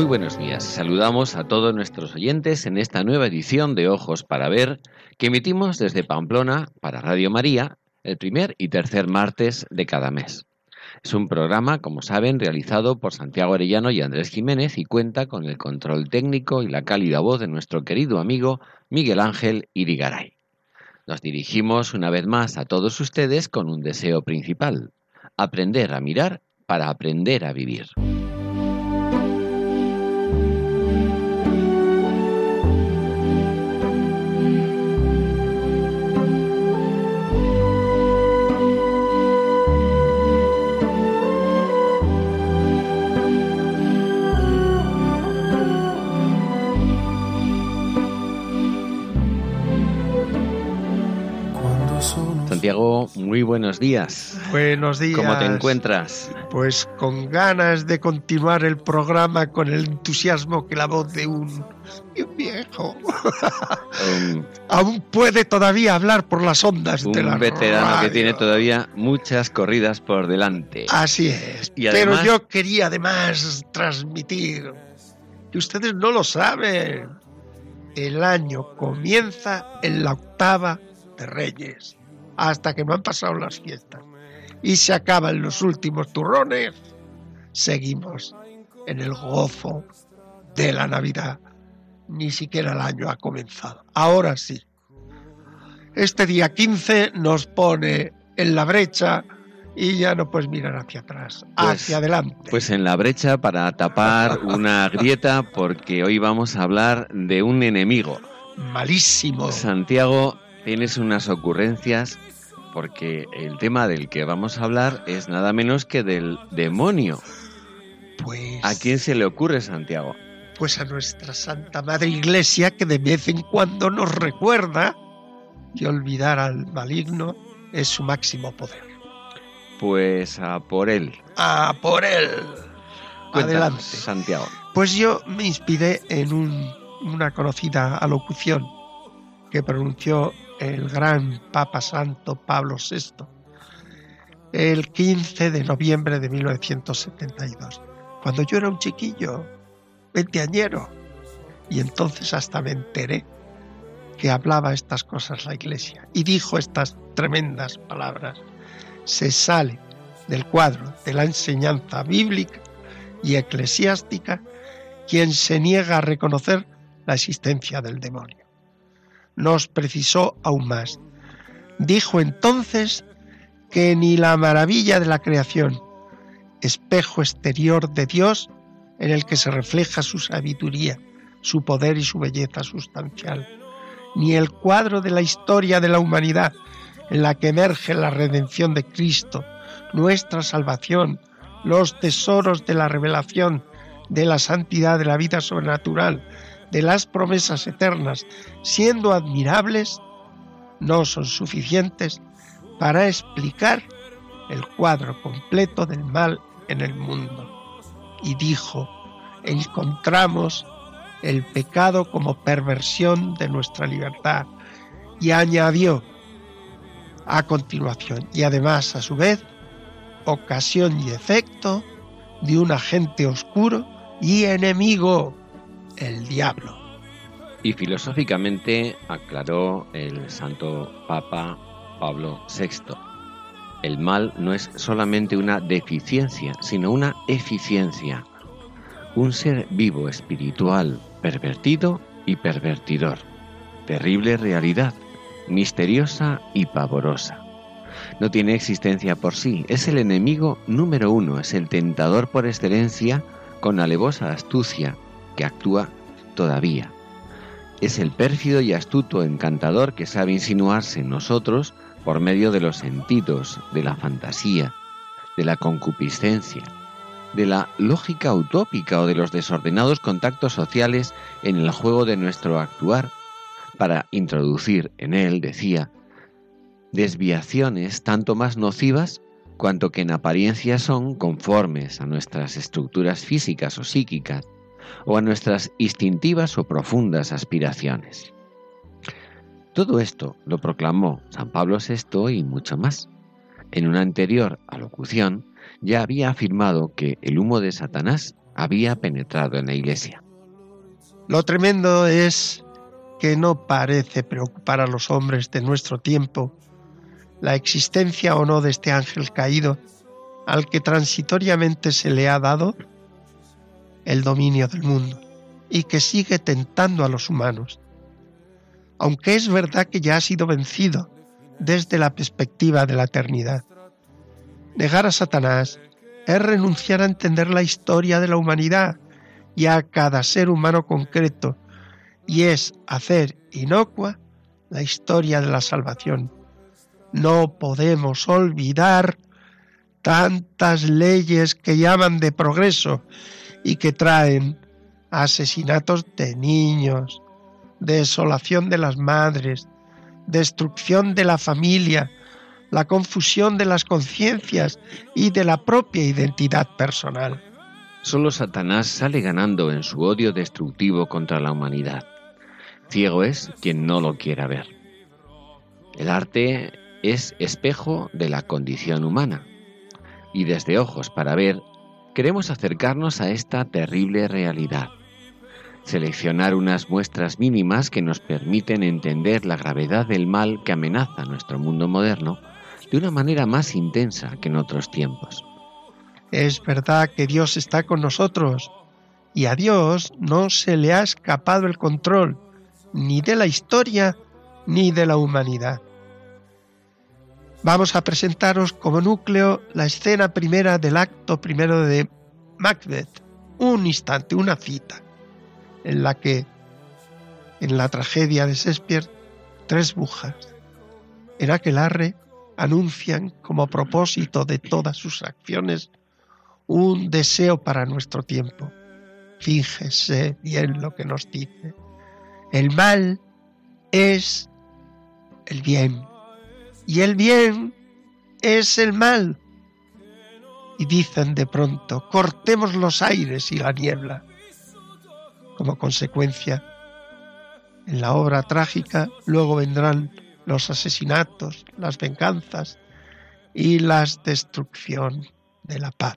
Muy buenos días. Saludamos a todos nuestros oyentes en esta nueva edición de Ojos para Ver que emitimos desde Pamplona para Radio María el primer y tercer martes de cada mes. Es un programa, como saben, realizado por Santiago Arellano y Andrés Jiménez y cuenta con el control técnico y la cálida voz de nuestro querido amigo Miguel Ángel Irigaray. Nos dirigimos una vez más a todos ustedes con un deseo principal, aprender a mirar para aprender a vivir. Santiago, muy buenos días. Buenos días. ¿Cómo te encuentras? Pues con ganas de continuar el programa con el entusiasmo que la voz de un, viejo um, aún puede todavía hablar por las ondas de la Un veterano que tiene todavía muchas corridas por delante. Así es. Pero yo quería además transmitir que ustedes no lo saben. El año comienza en la octava de Reyes hasta que no han pasado las fiestas y se acaban los últimos turrones, seguimos en el gozo de la Navidad. Ni siquiera el año ha comenzado. Ahora sí. Este día 15 nos pone en la brecha y ya no puedes mirar hacia atrás, pues, hacia adelante. Pues en la brecha para tapar una grieta porque hoy vamos a hablar de un enemigo. Malísimo. Santiago, tienes unas ocurrencias porque el tema del que vamos a hablar es nada menos que del demonio. Pues. ¿A quién se le ocurre, Santiago? Pues a nuestra Santa Madre Iglesia, que de vez en cuando nos recuerda que olvidar al maligno es su máximo poder. Pues a por él. A por él. Adelante. Santiago. Pues yo me inspiré en una conocida alocución que pronunció el gran Papa Santo Pablo VI el 15 de noviembre de 1972, cuando yo era un chiquillo, veinteañero, y entonces hasta me enteré que hablaba estas cosas la Iglesia y dijo estas tremendas palabras. Se sale del cuadro de la enseñanza bíblica y eclesiástica quien se niega a reconocer la existencia del demonio nos precisó aún más. Dijo entonces que ni la maravilla de la creación, espejo exterior de Dios en el que se refleja su sabiduría, su poder y su belleza sustancial, ni el cuadro de la historia de la humanidad en la que emerge la redención de Cristo, nuestra salvación, los tesoros de la revelación, de la santidad de la vida sobrenatural, de las promesas eternas, siendo admirables, no son suficientes para explicar el cuadro completo del mal en el mundo. Y dijo, encontramos el pecado como perversión de nuestra libertad. Y añadió a continuación, y además a su vez, ocasión y efecto de un agente oscuro y enemigo el diablo. Y filosóficamente aclaró el santo Papa Pablo VI, el mal no es solamente una deficiencia, sino una eficiencia, un ser vivo espiritual, pervertido y pervertidor, terrible realidad, misteriosa y pavorosa. No tiene existencia por sí, es el enemigo número uno, es el tentador por excelencia con alevosa astucia que actúa todavía. es el pérfido y astuto encantador que sabe insinuarse en nosotros por medio de los sentidos, de la fantasía, de la concupiscencia, de la lógica utópica o de los desordenados contactos sociales en el juego de nuestro actuar, para introducir en él, decía, desviaciones tanto más nocivas cuanto que en apariencia son conformes a nuestras estructuras físicas o psíquicas, o a nuestras instintivas o profundas aspiraciones. Todo esto lo proclamó San Pablo VI y mucho más. En una anterior alocución ya había afirmado que el humo de Satanás había penetrado en la iglesia. Lo tremendo es que no parece preocupar a los hombres de nuestro tiempo la existencia o no de este ángel caído al que transitoriamente se le ha dado el dominio del mundo y que sigue tentando a los humanos. Aunque es verdad que ya ha sido vencido desde la perspectiva de la eternidad. Negar a Satanás es renunciar a entender la historia de la humanidad y a cada ser humano concreto, y es hacer inocua la historia de la salvación. No podemos olvidar tantas leyes que llaman de progreso y que traen asesinatos de niños, desolación de las madres, destrucción de la familia, la confusión de las conciencias y de la propia identidad personal. Solo Satanás sale ganando en su odio destructivo contra la humanidad. Ciego es quien no lo quiera ver. El arte es espejo de la condición humana y desde ojos para ver queremos acercarnos a esta terrible realidad, seleccionar unas muestras mínimas que nos permiten entender la gravedad del mal que amenaza nuestro mundo moderno de una manera más intensa que en otros tiempos. Es verdad que Dios está con nosotros y a Dios no se le ha escapado el control ni de la historia ni de la humanidad. Vamos a presentaros como núcleo la escena primera del acto primero de Macbeth, un instante, una cita, en la que, en la tragedia de Shakespeare, tres bujas en aquel anuncian como propósito de todas sus acciones un deseo para nuestro tiempo. Fíjese bien lo que nos dice. El mal es el bien y el bien es el mal. Y dicen de pronto, cortemos los aires y la niebla. Como consecuencia, en la obra trágica luego vendrán los asesinatos, las venganzas y la destrucción de la paz.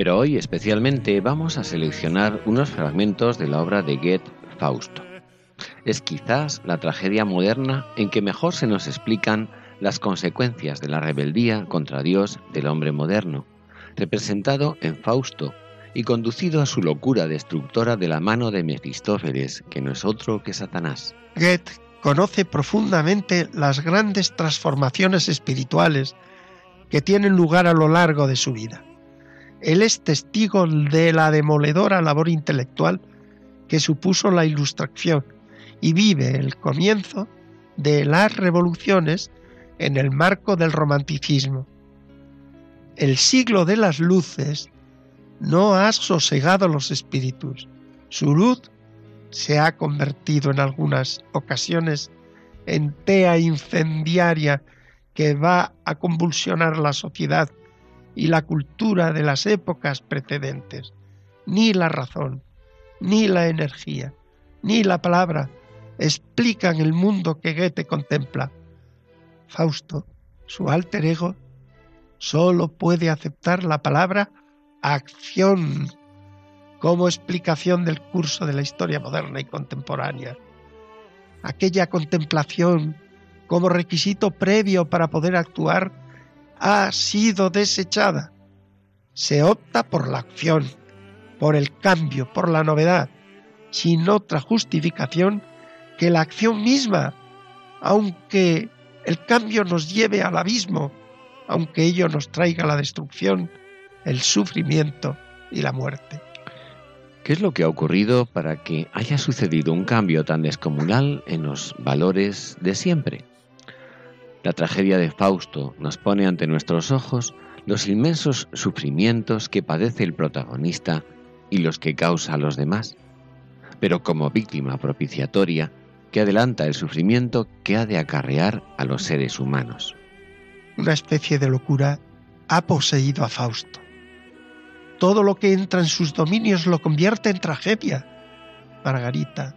Pero hoy especialmente vamos a seleccionar unos fragmentos de la obra de Goethe Fausto. Es quizás la tragedia moderna en que mejor se nos explican las consecuencias de la rebeldía contra Dios del hombre moderno, representado en Fausto y conducido a su locura destructora de la mano de Mefistófeles, que no es otro que Satanás. Goethe conoce profundamente las grandes transformaciones espirituales que tienen lugar a lo largo de su vida. Él es testigo de la demoledora labor intelectual que supuso la Ilustración y vive el comienzo de las revoluciones en el marco del romanticismo. El siglo de las luces no ha sosegado los espíritus. Su luz se ha convertido en algunas ocasiones en tea incendiaria que va a convulsionar la sociedad y la cultura de las épocas precedentes. Ni la razón, ni la energía, ni la palabra explican el mundo que Goethe contempla. Fausto, su alter ego, solo puede aceptar la palabra acción como explicación del curso de la historia moderna y contemporánea. Aquella contemplación como requisito previo para poder actuar ha sido desechada. Se opta por la acción, por el cambio, por la novedad, sin otra justificación que la acción misma, aunque el cambio nos lleve al abismo, aunque ello nos traiga la destrucción, el sufrimiento y la muerte. ¿Qué es lo que ha ocurrido para que haya sucedido un cambio tan descomunal en los valores de siempre? La tragedia de Fausto nos pone ante nuestros ojos los inmensos sufrimientos que padece el protagonista y los que causa a los demás, pero como víctima propiciatoria que adelanta el sufrimiento que ha de acarrear a los seres humanos. Una especie de locura ha poseído a Fausto. Todo lo que entra en sus dominios lo convierte en tragedia. Margarita,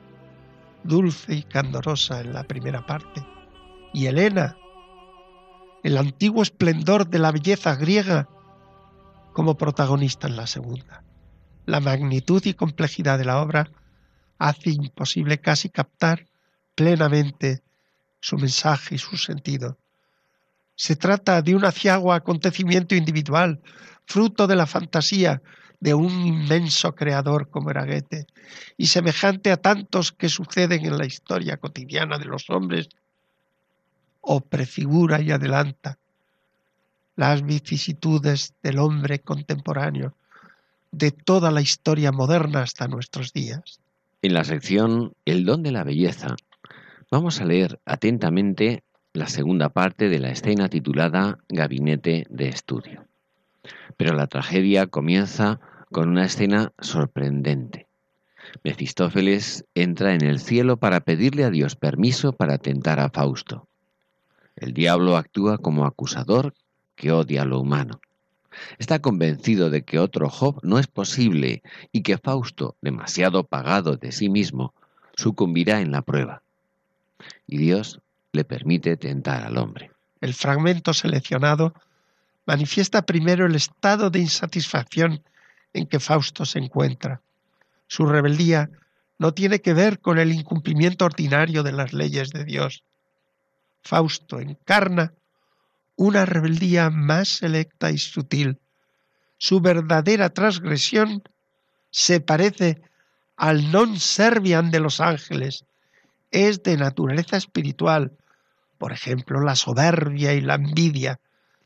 dulce y candorosa en la primera parte, y Helena, el antiguo esplendor de la belleza griega, como protagonista en la segunda. La magnitud y complejidad de la obra hace imposible casi captar plenamente su mensaje y su sentido. Se trata de un aciago acontecimiento individual, fruto de la fantasía de un inmenso creador como era Goethe, y semejante a tantos que suceden en la historia cotidiana de los hombres, o prefigura y adelanta las vicisitudes del hombre contemporáneo, de toda la historia moderna hasta nuestros días. En la sección El don de la belleza Vamos a leer atentamente la segunda parte de la escena titulada Gabinete de Estudio. Pero la tragedia comienza con una escena sorprendente. Mefistófeles entra en el cielo para pedirle a Dios permiso para tentar a Fausto. El diablo actúa como acusador que odia lo humano. Está convencido de que otro Job no es posible y que Fausto, demasiado pagado de sí mismo, sucumbirá en la prueba y Dios le permite tentar al hombre. El fragmento seleccionado manifiesta primero el estado de insatisfacción en que Fausto se encuentra. Su rebeldía no tiene que ver con el incumplimiento ordinario de las leyes de Dios. Fausto encarna una rebeldía más selecta y sutil. Su verdadera transgresión se parece al non serviam de los ángeles, es de naturaleza espiritual, por ejemplo, la soberbia y la envidia,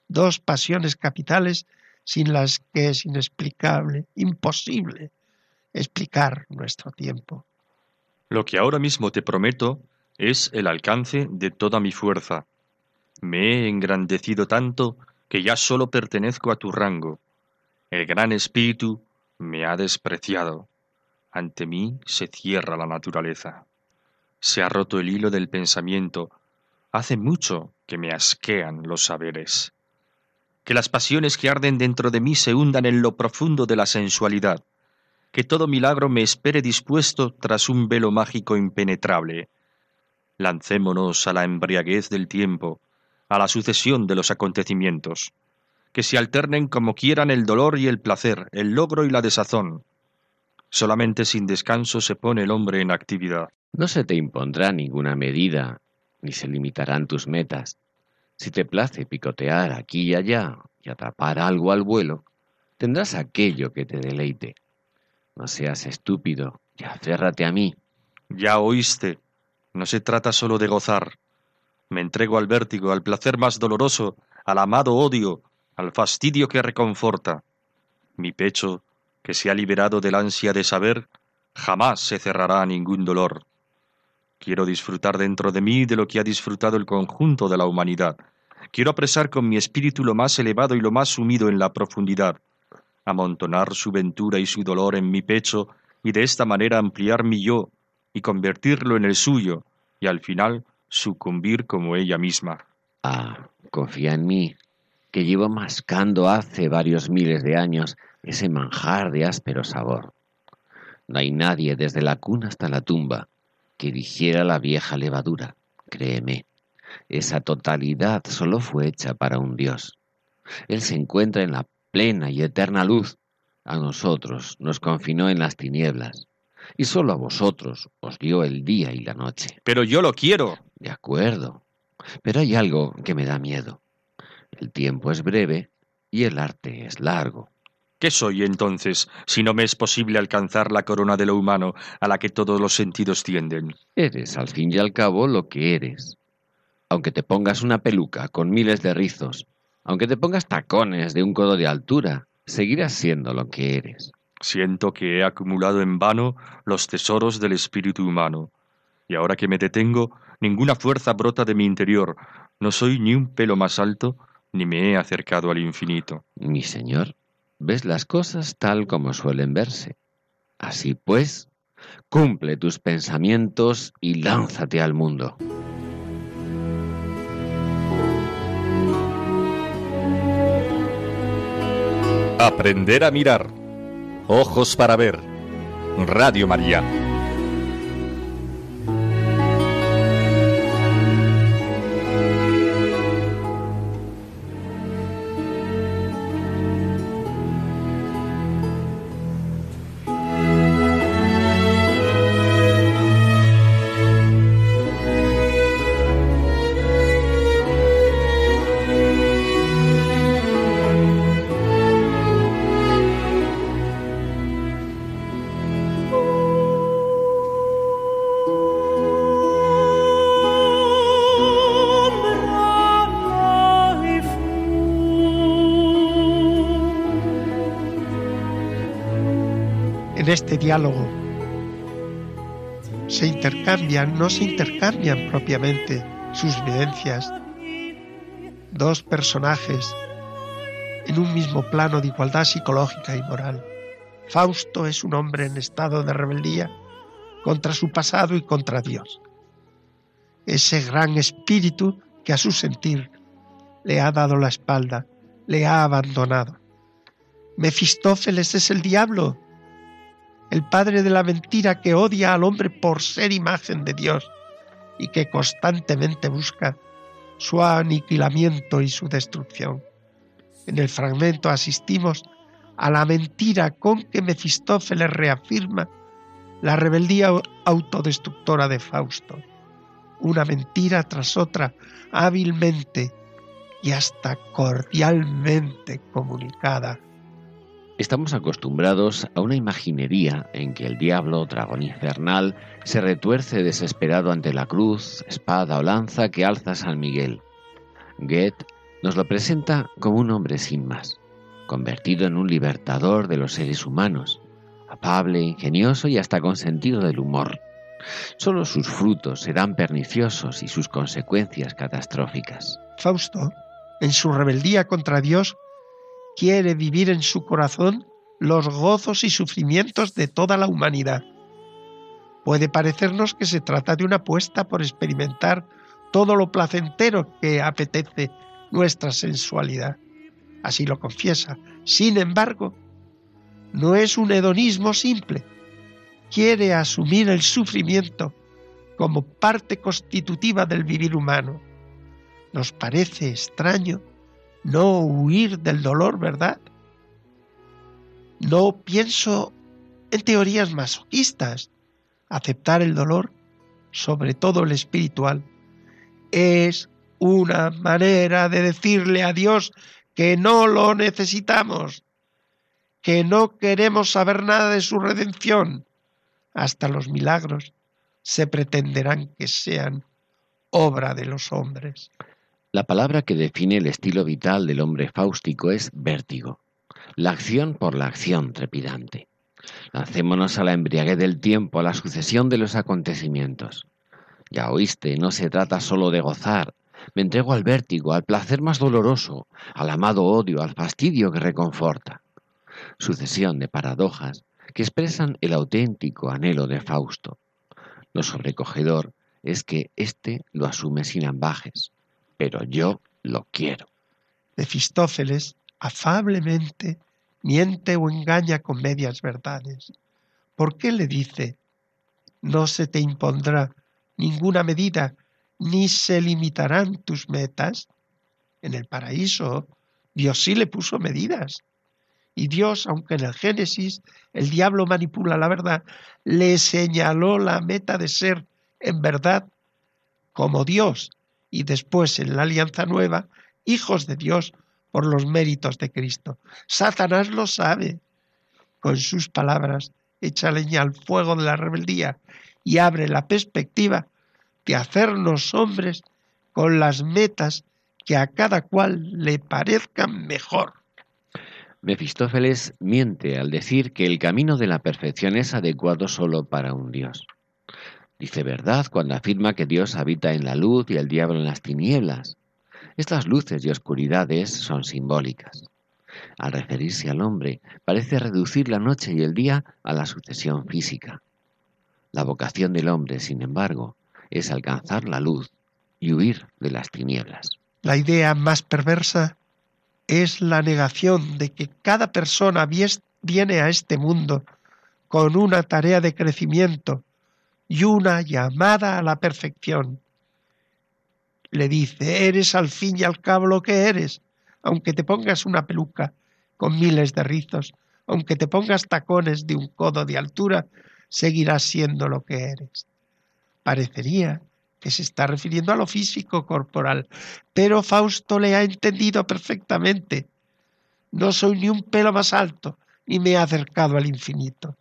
dos pasiones capitales sin las que es inexplicable, imposible explicar nuestro tiempo. Lo que ahora mismo te prometo es el alcance de toda mi fuerza. Me he engrandecido tanto que ya solo pertenezco a tu rango. El gran espíritu me ha despreciado. Ante mí se cierra la naturaleza. Se ha roto el hilo del pensamiento. Hace mucho que me asquean los saberes. Que las pasiones que arden dentro de mí se hundan en lo profundo de la sensualidad. Que todo milagro me espere dispuesto tras un velo mágico impenetrable. Lancémonos a la embriaguez del tiempo, a la sucesión de los acontecimientos. Que se alternen como quieran el dolor y el placer, el logro y la desazón. Solamente sin descanso se pone el hombre en actividad. No se te impondrá ninguna medida, ni se limitarán tus metas. Si te place picotear aquí y allá y atrapar algo al vuelo, tendrás aquello que te deleite. No seas estúpido y aférrate a mí. Ya oíste, no se trata solo de gozar. Me entrego al vértigo, al placer más doloroso, al amado odio, al fastidio que reconforta. Mi pecho, que se ha liberado del ansia de saber, jamás se cerrará a ningún dolor. Quiero disfrutar dentro de mí de lo que ha disfrutado el conjunto de la humanidad. Quiero apresar con mi espíritu lo más elevado y lo más sumido en la profundidad, amontonar su ventura y su dolor en mi pecho y de esta manera ampliar mi yo y convertirlo en el suyo y al final sucumbir como ella misma. Ah, confía en mí, que llevo mascando hace varios miles de años ese manjar de áspero sabor. No hay nadie desde la cuna hasta la tumba que digiera la vieja levadura, créeme. Esa totalidad solo fue hecha para un Dios. Él se encuentra en la plena y eterna luz. A nosotros nos confinó en las tinieblas. Y solo a vosotros os dio el día y la noche. Pero yo lo quiero. De acuerdo. Pero hay algo que me da miedo. El tiempo es breve y el arte es largo. ¿Qué soy entonces, si no me es posible alcanzar la corona de lo humano a la que todos los sentidos tienden? Eres, al fin y al cabo, lo que eres. Aunque te pongas una peluca con miles de rizos, aunque te pongas tacones de un codo de altura, seguirás siendo lo que eres. Siento que he acumulado en vano los tesoros del espíritu humano, y ahora que me detengo, ninguna fuerza brota de mi interior, no soy ni un pelo más alto, ni me he acercado al infinito. Mi señor, ves las cosas tal como suelen verse. Así pues, cumple tus pensamientos y lánzate al mundo. Aprender a mirar. Ojos para ver. Radio María. Este diálogo se intercambian, no se intercambian propiamente sus vivencias. Dos personajes en un mismo plano de igualdad psicológica y moral. Fausto es un hombre en estado de rebeldía contra su pasado y contra Dios. Ese gran espíritu que a su sentir le ha dado la espalda, le ha abandonado. Mefistófeles es el diablo, el padre de la mentira que odia al hombre por ser imagen de Dios y que constantemente busca su aniquilamiento y su destrucción. En el fragmento asistimos a la mentira con que Mefistófeles reafirma la rebeldía autodestructora de Fausto. Una mentira tras otra, hábilmente y hasta cordialmente comunicada Estamos acostumbrados a una imaginería en que el diablo, dragón infernal, se retuerce desesperado ante la cruz, espada o lanza que alza San Miguel. Goethe nos lo presenta como un hombre sin más, convertido en un libertador de los seres humanos, afable, ingenioso y hasta con sentido del humor. Solo sus frutos serán perniciosos y sus consecuencias catastróficas. Fausto, en su rebeldía contra Dios, quiere vivir en su corazón los gozos y sufrimientos de toda la humanidad. Puede parecernos que se trata de una apuesta por experimentar todo lo placentero que apetece nuestra sensualidad. Así lo confiesa. Sin embargo, no es un hedonismo simple. Quiere asumir el sufrimiento como parte constitutiva del vivir humano. Nos parece extraño no huir del dolor, ¿verdad? No pienso en teorías masoquistas. Aceptar el dolor, sobre todo el espiritual, es una manera de decirle a Dios que no lo necesitamos, que no queremos saber nada de su redención. Hasta los milagros se pretenderán que sean obra de los hombres. La palabra que define el estilo vital del hombre fáustico es vértigo, la acción por la acción trepidante. Lancémonos a la embriaguez del tiempo, a la sucesión de los acontecimientos. Ya oíste, no se trata solo de gozar. Me entrego al vértigo, al placer más doloroso, al amado odio, al fastidio que reconforta. Sucesión de paradojas que expresan el auténtico anhelo de Fausto. Lo sobrecogedor es que éste lo asume sin ambajes, pero yo lo quiero. Mefistófeles afablemente miente o engaña con medias verdades. ¿Por qué le dice, no se te impondrá ninguna medida, ni se limitarán tus metas? En el paraíso, Dios sí le puso medidas. Y Dios, aunque en el Génesis el diablo manipula la verdad, le señaló la meta de ser, en verdad, como Dios, y después en la alianza nueva, hijos de Dios por los méritos de Cristo. Satanás lo sabe. Con sus palabras echa leña al fuego de la rebeldía y abre la perspectiva de hacernos hombres con las metas que a cada cual le parezcan mejor. Mefistófeles miente al decir que el camino de la perfección es adecuado solo para un Dios. Dice verdad cuando afirma que Dios habita en la luz y el diablo en las tinieblas. Estas luces y oscuridades son simbólicas. Al referirse al hombre, parece reducir la noche y el día a la sucesión física. La vocación del hombre, sin embargo, es alcanzar la luz y huir de las tinieblas. La idea más perversa es la negación de que cada persona viene a este mundo con una tarea de crecimiento y una llamada a la perfección. Le dice, eres al fin y al cabo lo que eres, aunque te pongas una peluca con miles de rizos, aunque te pongas tacones de un codo de altura, seguirás siendo lo que eres. Parecería que se está refiriendo a lo físico corporal, pero Fausto le ha entendido perfectamente. No soy ni un pelo más alto, ni me he acercado al infinito.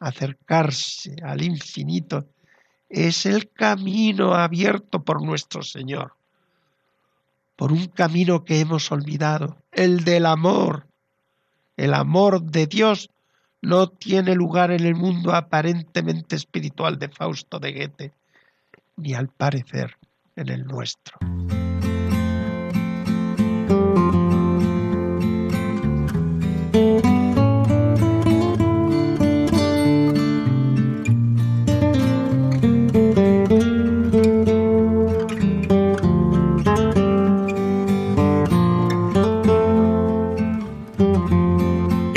Acercarse al infinito es el camino abierto por nuestro Señor, por un camino que hemos olvidado, el del amor. El amor de Dios no tiene lugar en el mundo aparentemente espiritual de Fausto de Goethe, ni al parecer en el nuestro.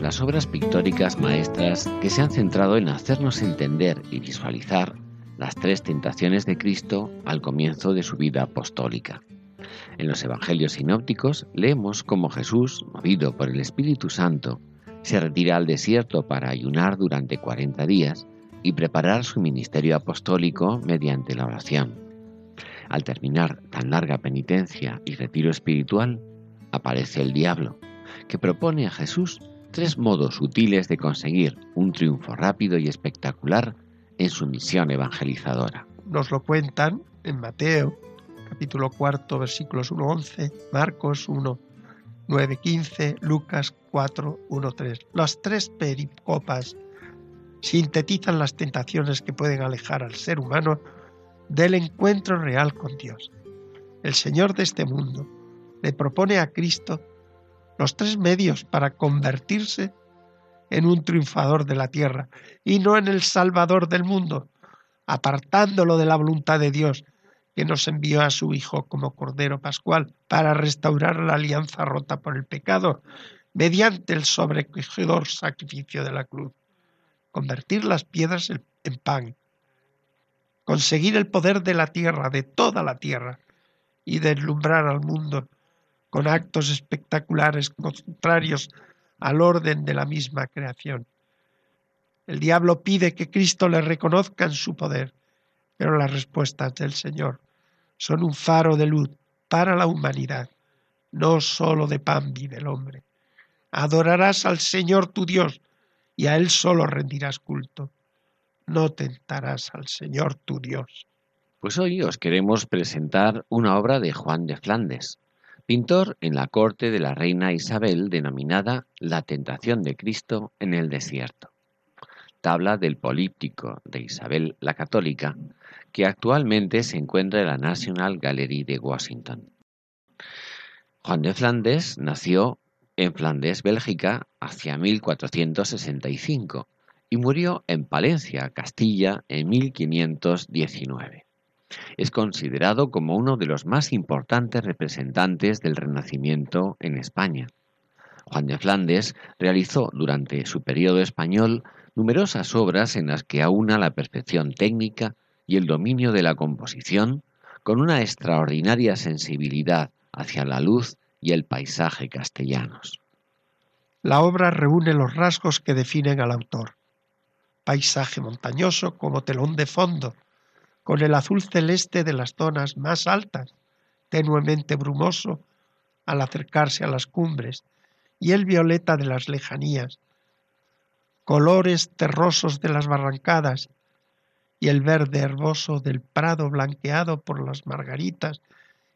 Las obras pictóricas maestras que se han centrado en hacernos entender y visualizar las tres tentaciones de Cristo al comienzo de su vida apostólica. En los Evangelios sinópticos leemos cómo Jesús, movido por el Espíritu Santo, se retira al desierto para ayunar durante 40 días y preparar su ministerio apostólico mediante la oración. Al terminar tan larga penitencia y retiro espiritual, aparece el diablo, que propone a Jesús tres modos útiles de conseguir un triunfo rápido y espectacular en su misión evangelizadora. Nos lo cuentan en Mateo, capítulo cuarto, versículos 1-11, Marcos 1, 9-15, Lucas 4, 1-3. Las tres pericopas sintetizan las tentaciones que pueden alejar al ser humano del encuentro real con Dios. El Señor de este mundo le propone a Cristo los tres medios para convertirse en un triunfador de la tierra y no en el salvador del mundo, apartándolo de la voluntad de Dios, que nos envió a su Hijo como Cordero Pascual para restaurar la alianza rota por el pecado mediante el sobrecogedor sacrificio de la cruz, convertir las piedras en pan, conseguir el poder de la tierra, de toda la tierra, y deslumbrar al mundo con actos espectaculares contrarios al orden de la misma creación. El diablo pide que Cristo le reconozca en su poder, pero las respuestas del Señor son un faro de luz para la humanidad. No sólo de pan vive el hombre. Adorarás al Señor tu Dios y a Él solo rendirás culto. No tentarás al Señor tu Dios. Pues hoy os queremos presentar una obra de Juan de Flandes, pintor en la corte de la reina Isabel denominada La tentación de Cristo en el desierto tabla del políptico de Isabel la Católica, que actualmente se encuentra en la National Gallery de Washington. Juan de Flandes nació en Flandes, Bélgica, hacia 1465 y murió en Palencia, Castilla, en 1519. Es considerado como uno de los más importantes representantes del Renacimiento en España. Juan de Flandes realizó durante su periodo español numerosas obras en las que aúna la perfección técnica y el dominio de la composición con una extraordinaria sensibilidad hacia la luz y el paisaje castellanos. La obra reúne los rasgos que definen al autor. Paisaje montañoso como telón de fondo, con el azul celeste de las zonas más altas, tenuemente brumoso al acercarse a las cumbres, y el violeta de las lejanías, colores terrosos de las barrancadas y el verde herboso del prado blanqueado por las margaritas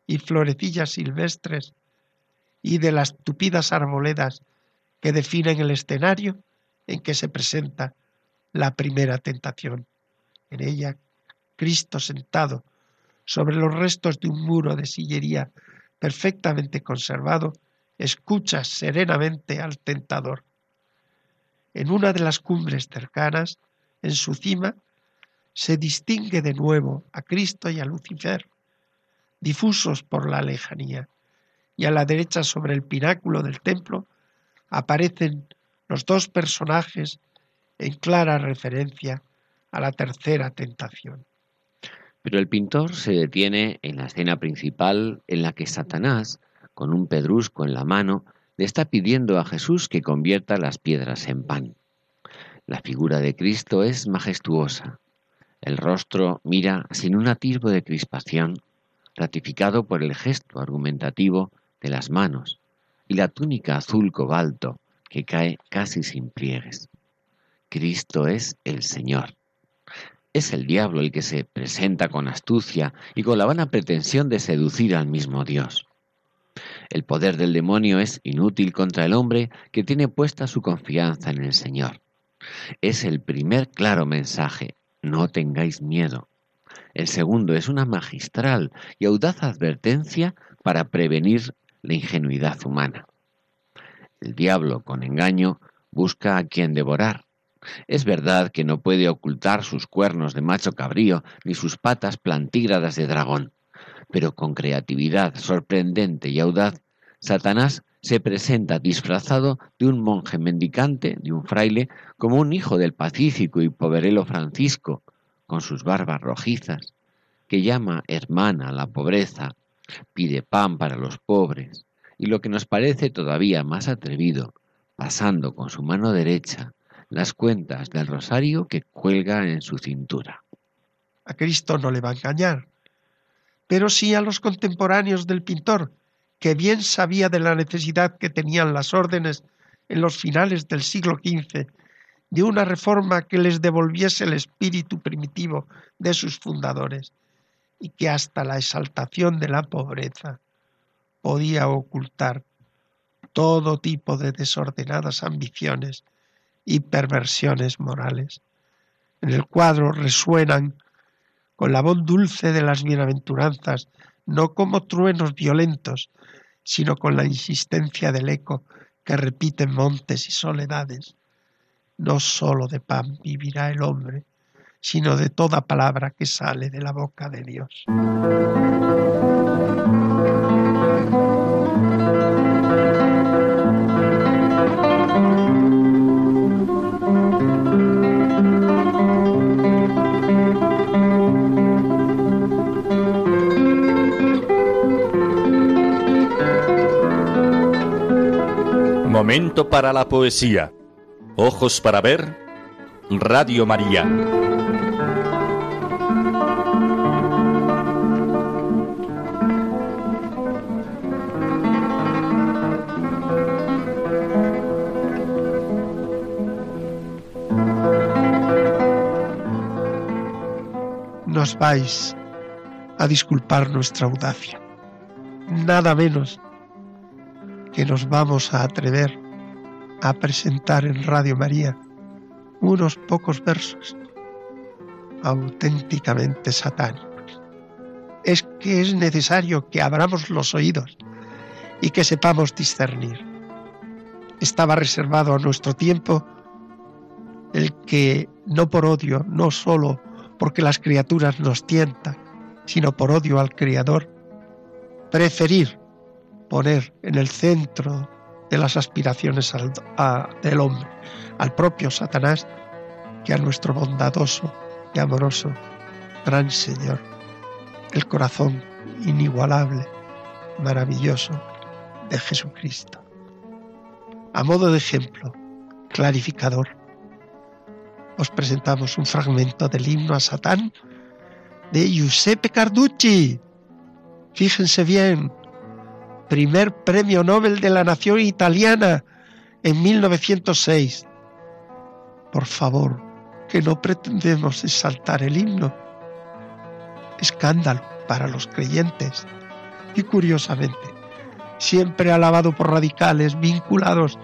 y florecillas silvestres y de las tupidas arboledas que definen el escenario en que se presenta la primera tentación. En ella, Cristo sentado sobre los restos de un muro de sillería perfectamente conservado, escucha serenamente al tentador en una de las cumbres cercanas, en su cima, se distingue de nuevo a Cristo y a Lucifer, difusos por la lejanía, y a la derecha sobre el pináculo del templo aparecen los dos personajes en clara referencia a la tercera tentación. Pero el pintor se detiene en la escena principal en la que Satanás, con un pedrusco en la mano, le está pidiendo a Jesús que convierta las piedras en pan. La figura de Cristo es majestuosa. El rostro mira sin un atisbo de crispación, ratificado por el gesto argumentativo de las manos y la túnica azul cobalto que cae casi sin pliegues. Cristo es el Señor. Es el diablo el que se presenta con astucia y con la vana pretensión de seducir al mismo Dios. El poder del demonio es inútil contra el hombre que tiene puesta su confianza en el Señor. Es el primer claro mensaje, no tengáis miedo. El segundo es una magistral y audaz advertencia para prevenir la ingenuidad humana. El diablo, con engaño, busca a quien devorar. Es verdad que no puede ocultar sus cuernos de macho cabrío ni sus patas plantígradas de dragón, pero con creatividad sorprendente y audaz, Satanás se presenta disfrazado de un monje mendicante, de un fraile, como un hijo del pacífico y poverelo Francisco, con sus barbas rojizas, que llama hermana a la pobreza, pide pan para los pobres, y lo que nos parece todavía más atrevido, pasando con su mano derecha las cuentas del rosario que cuelga en su cintura. A Cristo no le va a engañar, pero sí a los contemporáneos del pintor, que bien sabía de la necesidad que tenían las órdenes en los finales del siglo XV de una reforma que les devolviese el espíritu primitivo de sus fundadores y que hasta la exaltación de la pobreza podía ocultar todo tipo de desordenadas ambiciones y perversiones morales. En el cuadro resuenan con la voz dulce de las bienaventuranzas, no como truenos violentos, sino con la insistencia del eco que repiten montes y soledades. No sólo de pan vivirá el hombre, sino de toda palabra que sale de la boca de Dios. Momento para la poesía. Ojos para ver. Radio María. Nos vais a disculpar nuestra audacia. Nada menos que nos vamos a atrever a presentar en Radio María unos pocos versos auténticamente satánicos. Es que es necesario que abramos los oídos y que sepamos discernir. Estaba reservado a nuestro tiempo el que no por odio, no solo porque las criaturas nos tientan, sino por odio al Creador, preferir poner en el centro de las aspiraciones del hombre al propio Satanás que a nuestro bondadoso y amoroso gran Señor, el corazón inigualable, maravilloso de Jesucristo. A modo de ejemplo clarificador, os presentamos un fragmento del himno a Satán de Giuseppe Carducci. Fíjense bien, primer premio Nobel de la Nación Italiana en 1906. Por favor, que no pretendemos exaltar el himno. Escándalo para los creyentes. Y curiosamente, siempre alabado por radicales vinculados,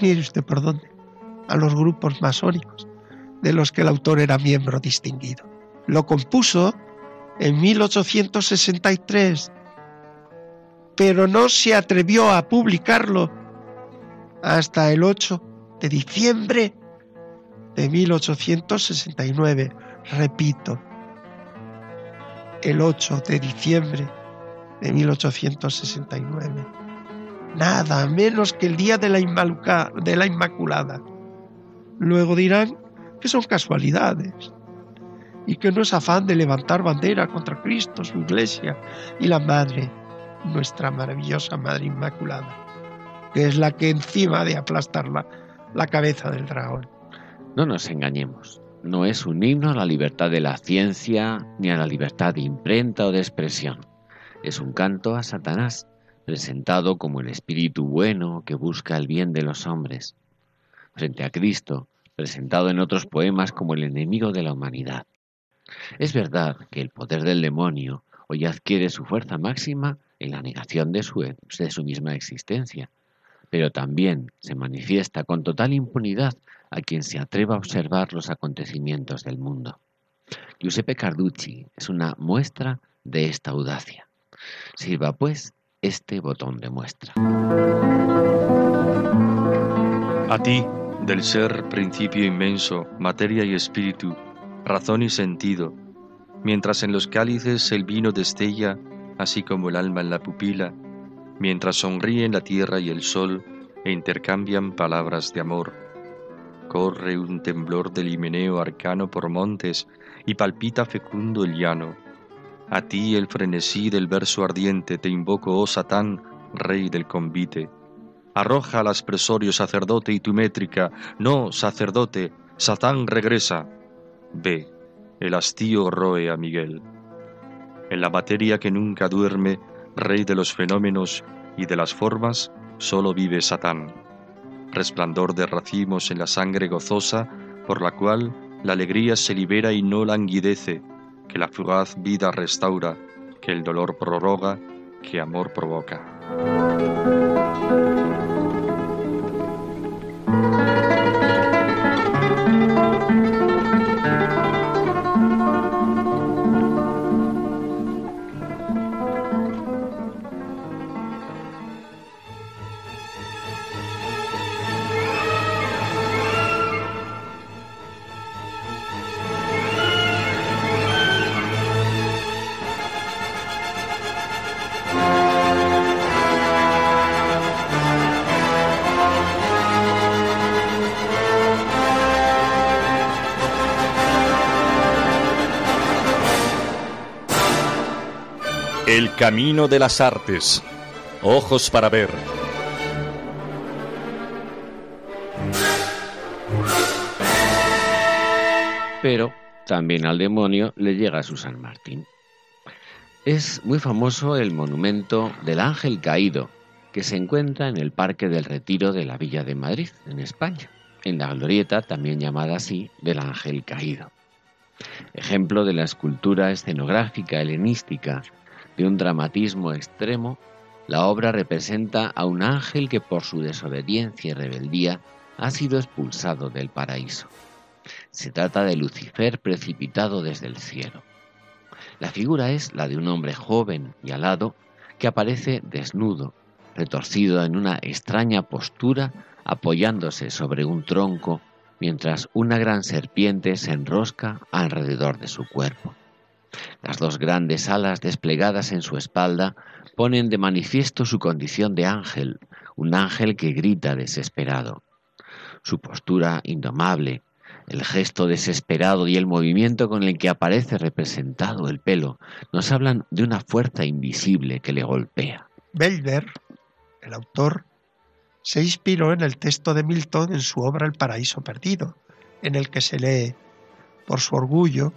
mire usted por dónde, a los grupos masónicos, de los que el autor era miembro distinguido. Lo compuso en 1863 pero no se atrevió a publicarlo hasta el 8 de diciembre de 1869. Repito, el 8 de diciembre de 1869. Nada menos que el día de la, de la Inmaculada. Luego dirán que son casualidades y que no es afán de levantar bandera contra Cristo, su iglesia y la Madre nuestra maravillosa Madre Inmaculada, que es la que encima de aplastarla la cabeza del dragón. No nos engañemos, no es un himno a la libertad de la ciencia ni a la libertad de imprenta o de expresión. Es un canto a Satanás, presentado como el espíritu bueno que busca el bien de los hombres, frente a Cristo, presentado en otros poemas como el enemigo de la humanidad. Es verdad que el poder del demonio hoy adquiere su fuerza máxima en la negación de su, de su misma existencia, pero también se manifiesta con total impunidad a quien se atreva a observar los acontecimientos del mundo. Giuseppe Carducci es una muestra de esta audacia. Sirva pues este botón de muestra. A ti, del ser principio inmenso, materia y espíritu, razón y sentido, mientras en los cálices el vino destella así como el alma en la pupila, mientras sonríen la tierra y el sol e intercambian palabras de amor. Corre un temblor del himeneo arcano por montes y palpita fecundo el llano. A ti el frenesí del verso ardiente te invoco, oh Satán, rey del convite. Arroja al aspresorio sacerdote y tu métrica, no, sacerdote, Satán regresa. Ve, el hastío roe a Miguel en la materia que nunca duerme, rey de los fenómenos y de las formas, solo vive Satán, resplandor de racimos en la sangre gozosa, por la cual la alegría se libera y no languidece, que la fugaz vida restaura, que el dolor prorroga, que amor provoca. Camino de las artes. Ojos para ver. Pero también al demonio le llega a su San Martín. Es muy famoso el monumento del Ángel Caído, que se encuentra en el Parque del Retiro de la Villa de Madrid, en España, en la glorieta también llamada así del Ángel Caído. Ejemplo de la escultura escenográfica helenística de un dramatismo extremo, la obra representa a un ángel que por su desobediencia y rebeldía ha sido expulsado del paraíso. Se trata de Lucifer precipitado desde el cielo. La figura es la de un hombre joven y alado que aparece desnudo, retorcido en una extraña postura, apoyándose sobre un tronco, mientras una gran serpiente se enrosca alrededor de su cuerpo. Las dos grandes alas desplegadas en su espalda ponen de manifiesto su condición de ángel, un ángel que grita desesperado. Su postura indomable, el gesto desesperado y el movimiento con el que aparece representado el pelo nos hablan de una fuerza invisible que le golpea. Belver, el autor, se inspiró en el texto de Milton en su obra El paraíso perdido, en el que se lee, por su orgullo,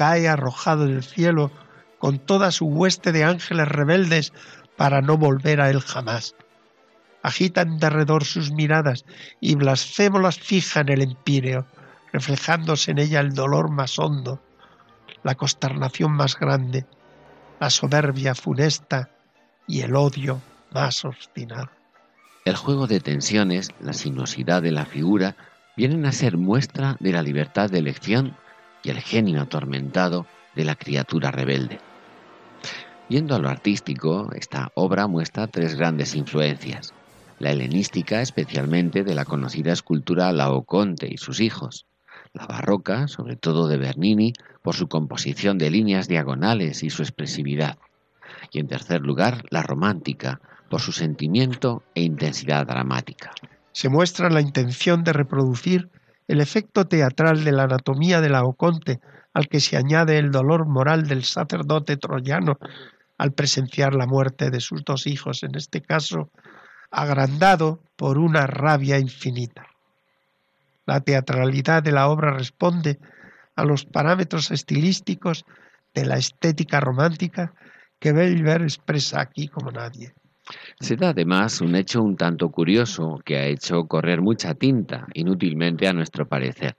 cae arrojado del cielo con toda su hueste de ángeles rebeldes para no volver a él jamás. Agitan derredor sus miradas y blasfémolas fija en el empíreo, reflejándose en ella el dolor más hondo, la consternación más grande, la soberbia funesta y el odio más obstinado. El juego de tensiones, la sinuosidad de la figura, vienen a ser muestra de la libertad de elección y el genio atormentado de la criatura rebelde. Yendo a lo artístico, esta obra muestra tres grandes influencias. La helenística, especialmente de la conocida escultura Laoconte y sus hijos, la barroca, sobre todo de Bernini, por su composición de líneas diagonales y su expresividad. Y en tercer lugar, la romántica, por su sentimiento e intensidad dramática. Se muestra la intención de reproducir el efecto teatral de la anatomía de la Oconte, al que se añade el dolor moral del sacerdote troyano al presenciar la muerte de sus dos hijos, en este caso agrandado por una rabia infinita. La teatralidad de la obra responde a los parámetros estilísticos de la estética romántica que Belver expresa aquí como nadie. Se da además un hecho un tanto curioso que ha hecho correr mucha tinta, inútilmente a nuestro parecer.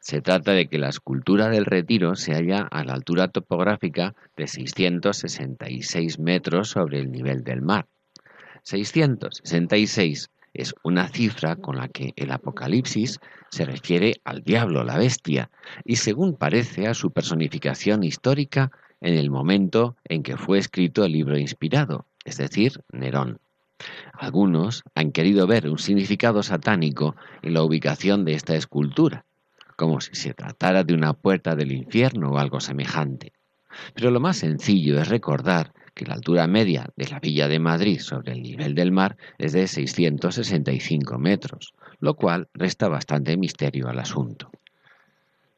Se trata de que la escultura del retiro se halla a la altura topográfica de 666 metros sobre el nivel del mar. 666 es una cifra con la que el Apocalipsis se refiere al diablo, la bestia, y según parece a su personificación histórica en el momento en que fue escrito el libro inspirado, es decir, Nerón. Algunos han querido ver un significado satánico en la ubicación de esta escultura, como si se tratara de una puerta del infierno o algo semejante. Pero lo más sencillo es recordar que la altura media de la villa de Madrid sobre el nivel del mar es de 665 metros, lo cual resta bastante misterio al asunto.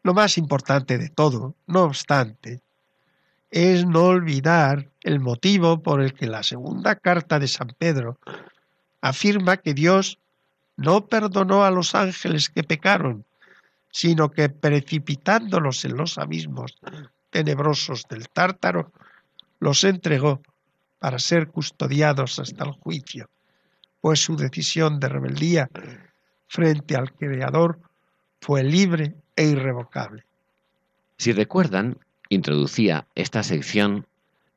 Lo más importante de todo, no obstante, es no olvidar el motivo por el que la segunda carta de San Pedro afirma que Dios no perdonó a los ángeles que pecaron, sino que precipitándolos en los abismos tenebrosos del tártaro, los entregó para ser custodiados hasta el juicio, pues su decisión de rebeldía frente al Creador fue libre e irrevocable. Si recuerdan, introducía esta sección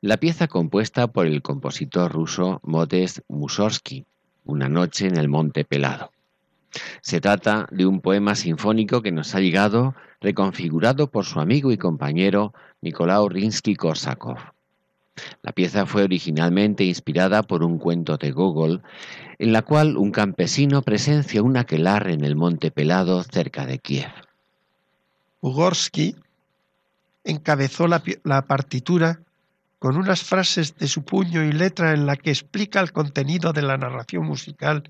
la pieza compuesta por el compositor ruso Modest Mussorgsky, Una noche en el Monte Pelado. Se trata de un poema sinfónico que nos ha llegado reconfigurado por su amigo y compañero Nikolai Rinsky-Korsakov. La pieza fue originalmente inspirada por un cuento de Gogol, en la cual un campesino presencia un aquelarre en el monte pelado cerca de Kiev. Ugorsky encabezó la, partitura con unas frases de su puño y letra en la que explica el contenido de la narración musical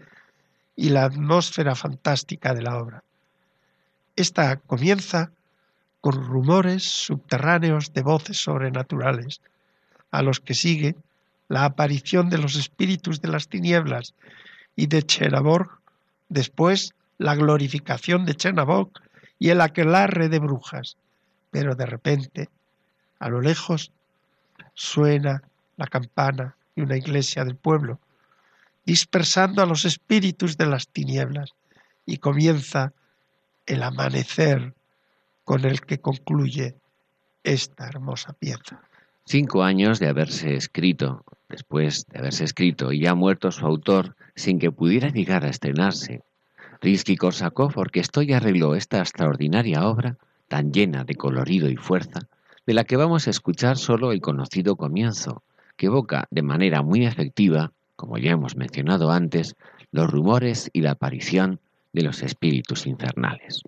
y la atmósfera fantástica de la obra. Esta comienza con rumores subterráneos de voces sobrenaturales, a los que sigue la aparición de los espíritus de las tinieblas y de Cherabor, después la glorificación de Chernabog y el aquelarre de brujas. Pero de repente, a lo lejos, suena la campana de una iglesia del pueblo, dispersando a los espíritus de las tinieblas, y comienza el amanecer con el que concluye esta hermosa pieza. Cinco años de haberse escrito, después de haberse escrito y ya muerto su autor, sin que pudiera llegar a estrenarse, Rizky-Korsakov orquestó y arregló esta extraordinaria obra, tan llena de colorido y fuerza, de la que vamos a escuchar solo el conocido comienzo, que evoca de manera muy efectiva, como ya hemos mencionado antes, los rumores y la aparición de los espíritus infernales.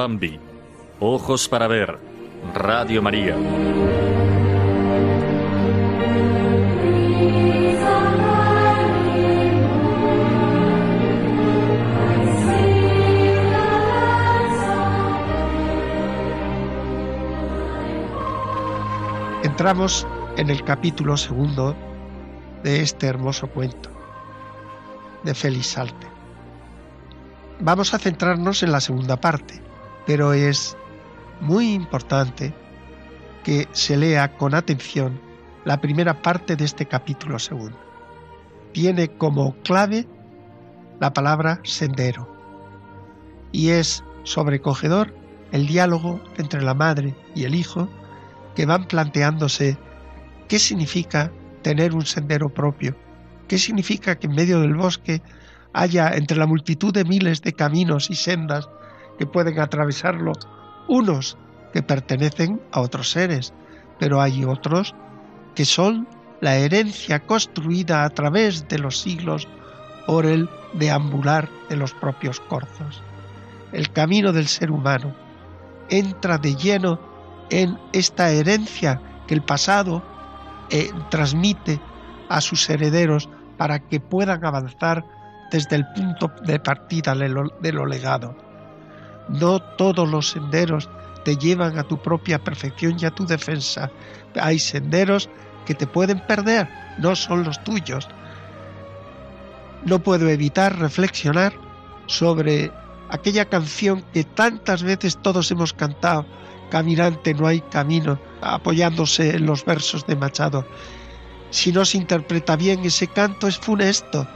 Bambi. Ojos para ver. Radio María. Entramos en el capítulo segundo de este hermoso cuento de Félix Salte. Vamos a centrarnos en la segunda parte, pero es muy importante que se lea con atención la primera parte de este capítulo segundo. Tiene como clave la palabra sendero y es sobrecogedor el diálogo entre la madre y el hijo que van planteándose qué significa tener un sendero propio, qué significa que en medio del bosque haya entre la multitud de miles de caminos y sendas que pueden atravesarlo unos que pertenecen a otros seres, pero hay otros que son la herencia construida a través de los siglos por el deambular de los propios corzos. El camino del ser humano entra de lleno en esta herencia que el pasado eh, transmite a sus herederos para que puedan avanzar desde el punto de partida de lo legado. No todos los senderos te llevan a tu propia perfección y a tu defensa. Hay senderos que te pueden perder, no son los tuyos. No puedo evitar reflexionar sobre aquella canción que tantas veces todos hemos cantado, Caminante no hay camino, apoyándose en los versos de Machado. Si no se interpreta bien ese canto es funesto,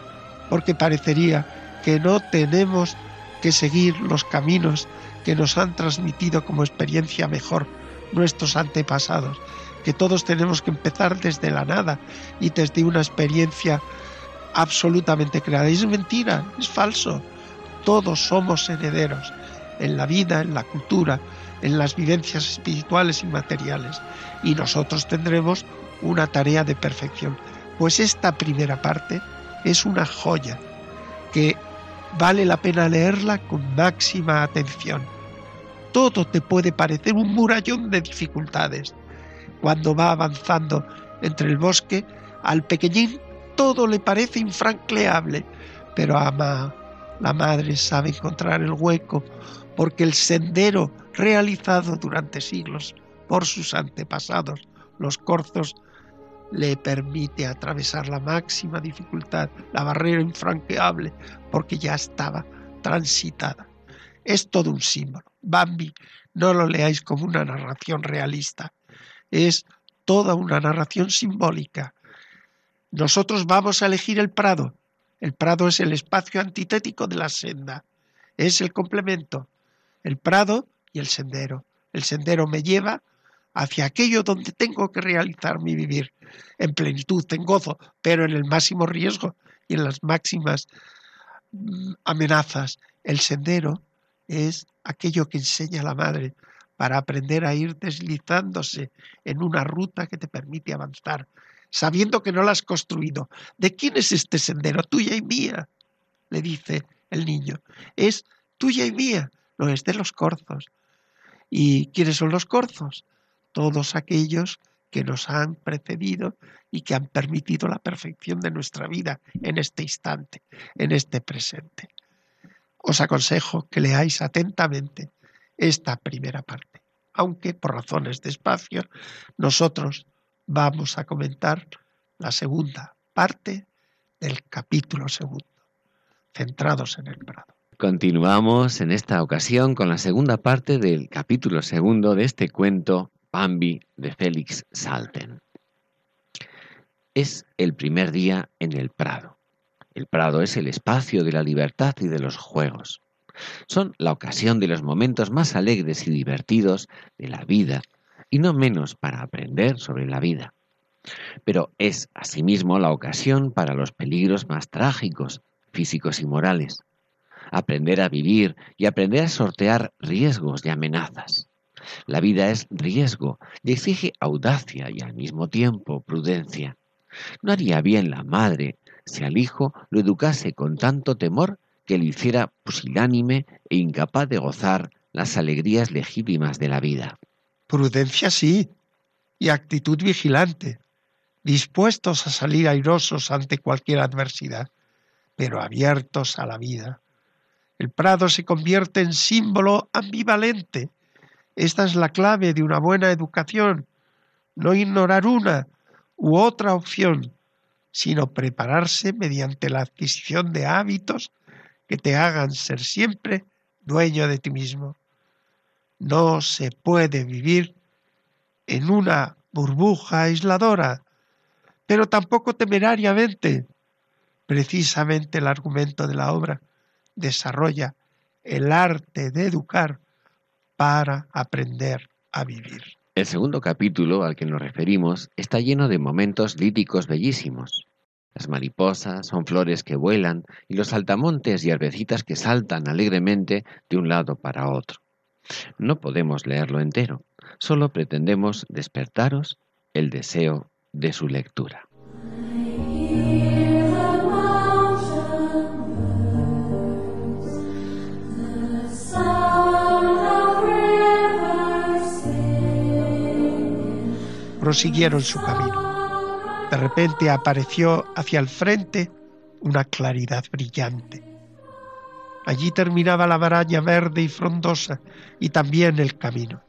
porque parecería que no tenemos que seguir los caminos que nos han transmitido como experiencia mejor nuestros antepasados, que todos tenemos que empezar desde la nada y desde una experiencia absolutamente creada. es mentira, es falso. Todos somos herederos en la vida, en la cultura, en las vivencias espirituales y materiales. Y nosotros tendremos una tarea de perfección. Pues esta primera parte es una joya que vale la pena leerla con máxima atención. Todo te puede parecer un murallón de dificultades. Cuando va avanzando entre el bosque, al pequeñín todo le parece infranqueable, pero ama la madre sabe encontrar el hueco porque el sendero realizado durante siglos por sus antepasados, los corzos, le permite atravesar la máxima dificultad, la barrera infranqueable, porque ya estaba transitada. Es todo un símbolo. Bambi, no lo leáis como una narración realista, es toda una narración simbólica. Nosotros vamos a elegir el prado. El prado es el espacio antitético de la senda, es el complemento. El prado y el sendero. El sendero me lleva hacia aquello donde tengo que realizar mi vivir, en plenitud, en gozo, pero en el máximo riesgo y en las máximas amenazas. El sendero es aquello que enseña la madre para aprender a ir deslizándose en una ruta que te permite avanzar, sabiendo que no la has construido. ¿De quién es este sendero? Tuya y mía, le dice el niño. Es tuya y mía, no es de los corzos. ¿Y quiénes son los corzos? todos aquellos que nos han precedido y que han permitido la perfección de nuestra vida en este instante, en este presente. Os aconsejo que leáis atentamente esta primera parte, aunque por razones de espacio nosotros vamos a comentar la segunda parte del capítulo segundo, centrados en el prado. Continuamos en esta ocasión con la segunda parte del capítulo segundo de este cuento Bambi de Félix Salten. Es el primer día en el Prado. El Prado es el espacio de la libertad y de los juegos. Son la ocasión de los momentos más alegres y divertidos de la vida, y no menos para aprender sobre la vida. Pero es asimismo la ocasión para los peligros más trágicos, físicos y morales. Aprender a vivir y aprender a sortear riesgos y amenazas. La vida es riesgo y exige audacia y al mismo tiempo prudencia. No haría bien la madre si al hijo lo educase con tanto temor que le hiciera pusilánime e incapaz de gozar las alegrías legítimas de la vida. Prudencia sí, y actitud vigilante, dispuestos a salir airosos ante cualquier adversidad, pero abiertos a la vida. El prado se convierte en símbolo ambivalente esta es la clave de una buena educación, no ignorar una u otra opción, sino prepararse mediante la adquisición de hábitos que te hagan ser siempre dueño de ti mismo. No se puede vivir en una burbuja aisladora, pero tampoco temerariamente. Precisamente el argumento de la obra desarrolla el arte de educar para aprender a vivir. El segundo capítulo al que nos referimos está lleno de momentos líricos bellísimos. Las mariposas son flores que vuelan y los saltamontes y herbecitas que saltan alegremente de un lado para otro. No podemos leerlo entero, solo pretendemos despertaros el deseo de su lectura. Prosiguieron su camino. De repente apareció hacia el frente una claridad brillante. Allí terminaba la maraña verde y frondosa y también el camino.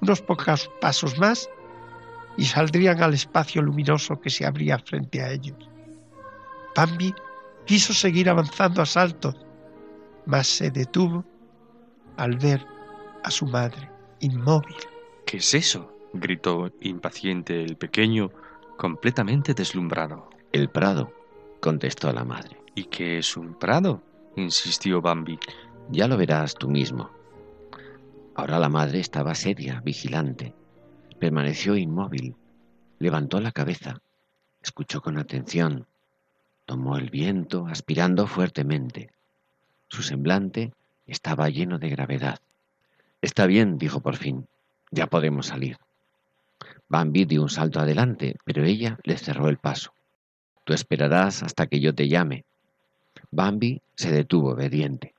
Unos pocos pasos más y saldrían al espacio luminoso que se abría frente a ellos. Bambi quiso seguir avanzando a saltos, mas se detuvo al ver a su madre inmóvil. ¿Qué es eso? Gritó impaciente el pequeño, completamente deslumbrado. El prado, contestó la madre. ¿Y qué es un prado? insistió Bambi. Ya lo verás tú mismo. Ahora la madre estaba seria, vigilante. Permaneció inmóvil. Levantó la cabeza. Escuchó con atención. Tomó el viento, aspirando fuertemente. Su semblante estaba lleno de gravedad. Está bien, dijo por fin. Ya podemos salir. Bambi dio un salto adelante, pero ella le cerró el paso. Tú esperarás hasta que yo te llame. Bambi se detuvo obediente.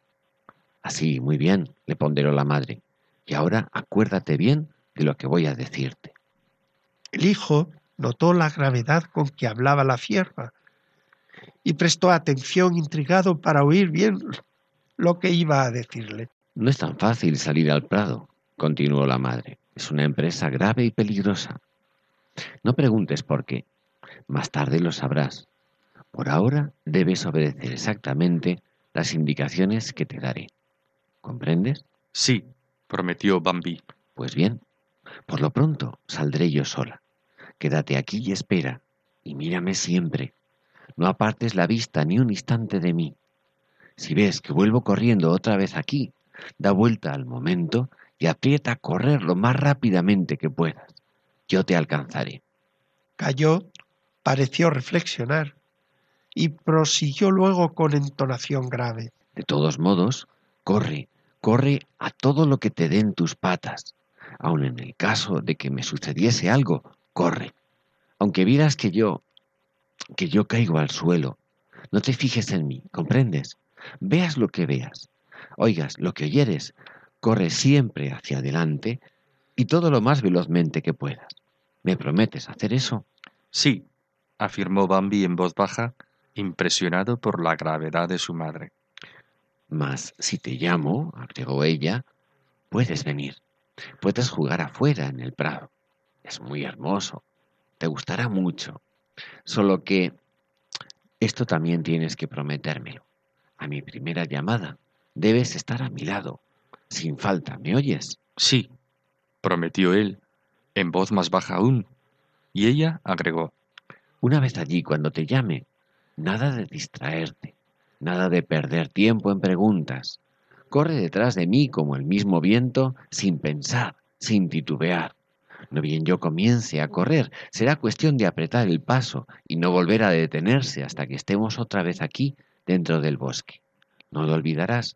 Así, muy bien, le ponderó la madre. Y ahora acuérdate bien de lo que voy a decirte. El hijo notó la gravedad con que hablaba la fierra y prestó atención intrigado para oír bien lo que iba a decirle. No es tan fácil salir al prado, continuó la madre. Es una empresa grave y peligrosa. No preguntes por qué. Más tarde lo sabrás. Por ahora debes obedecer exactamente las indicaciones que te daré. ¿Comprendes? Sí, prometió Bambi. Pues bien, por lo pronto saldré yo sola. Quédate aquí y espera, y mírame siempre. No apartes la vista ni un instante de mí. Si ves que vuelvo corriendo otra vez aquí, da vuelta al momento y aprieta a correr lo más rápidamente que puedas. Yo te alcanzaré. Cayó, pareció reflexionar y prosiguió luego con entonación grave. De todos modos, corre, corre a todo lo que te den tus patas. Aun en el caso de que me sucediese algo, corre. Aunque vieras que yo, que yo caigo al suelo, no te fijes en mí, ¿comprendes? Veas lo que veas, oigas lo que oyeres, corre siempre hacia adelante y todo lo más velozmente que puedas. ¿Me prometes hacer eso? Sí, afirmó Bambi en voz baja, impresionado por la gravedad de su madre. Mas si te llamo, agregó ella, puedes venir. Puedes jugar afuera en el prado. Es muy hermoso. Te gustará mucho. Solo que esto también tienes que prometérmelo. A mi primera llamada debes estar a mi lado, sin falta, ¿me oyes? Sí, prometió él, en voz más baja aún, y ella agregó, Una vez allí, cuando te llame, nada de distraerte, nada de perder tiempo en preguntas. Corre detrás de mí como el mismo viento, sin pensar, sin titubear. No bien yo comience a correr, será cuestión de apretar el paso y no volver a detenerse hasta que estemos otra vez aquí, dentro del bosque. ¿No lo olvidarás?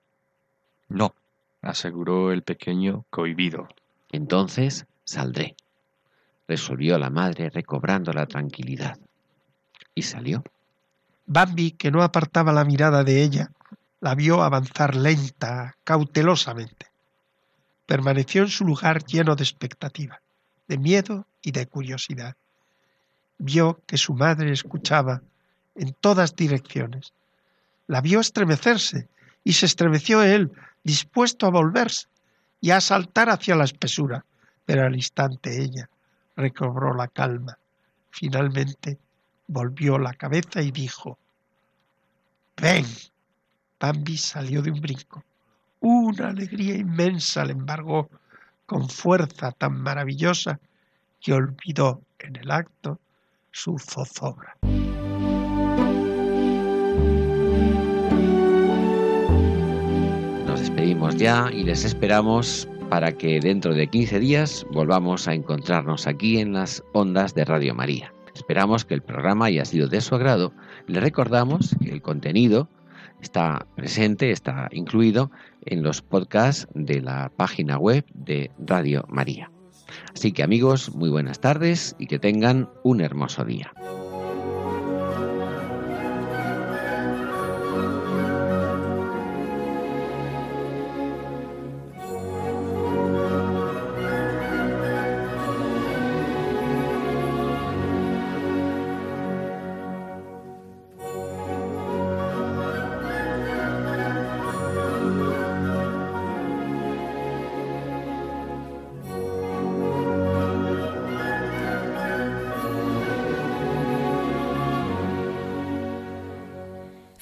No, aseguró el pequeño cohibido. Entonces saldré, resolvió la madre recobrando la tranquilidad. Y salió. Bambi, que no apartaba la mirada de ella, la vio avanzar lenta, cautelosamente. Permaneció en su lugar lleno de expectativa, de miedo y de curiosidad. Vio que su madre escuchaba en todas direcciones. La vio estremecerse y se estremeció él, dispuesto a volverse y a saltar hacia la espesura, pero al instante ella recobró la calma. Finalmente volvió la cabeza y dijo, Ven. Bambi salió de un brinco, una alegría inmensa le embargó con fuerza tan maravillosa que olvidó en el acto su zozobra. Despedimos ya y les esperamos para que dentro de 15 días volvamos a encontrarnos aquí en las ondas de Radio María. Esperamos que el programa haya sido de su agrado. Le recordamos que el contenido está presente, está incluido en los podcasts de la página web de Radio María. Así que amigos, muy buenas tardes y que tengan un hermoso día.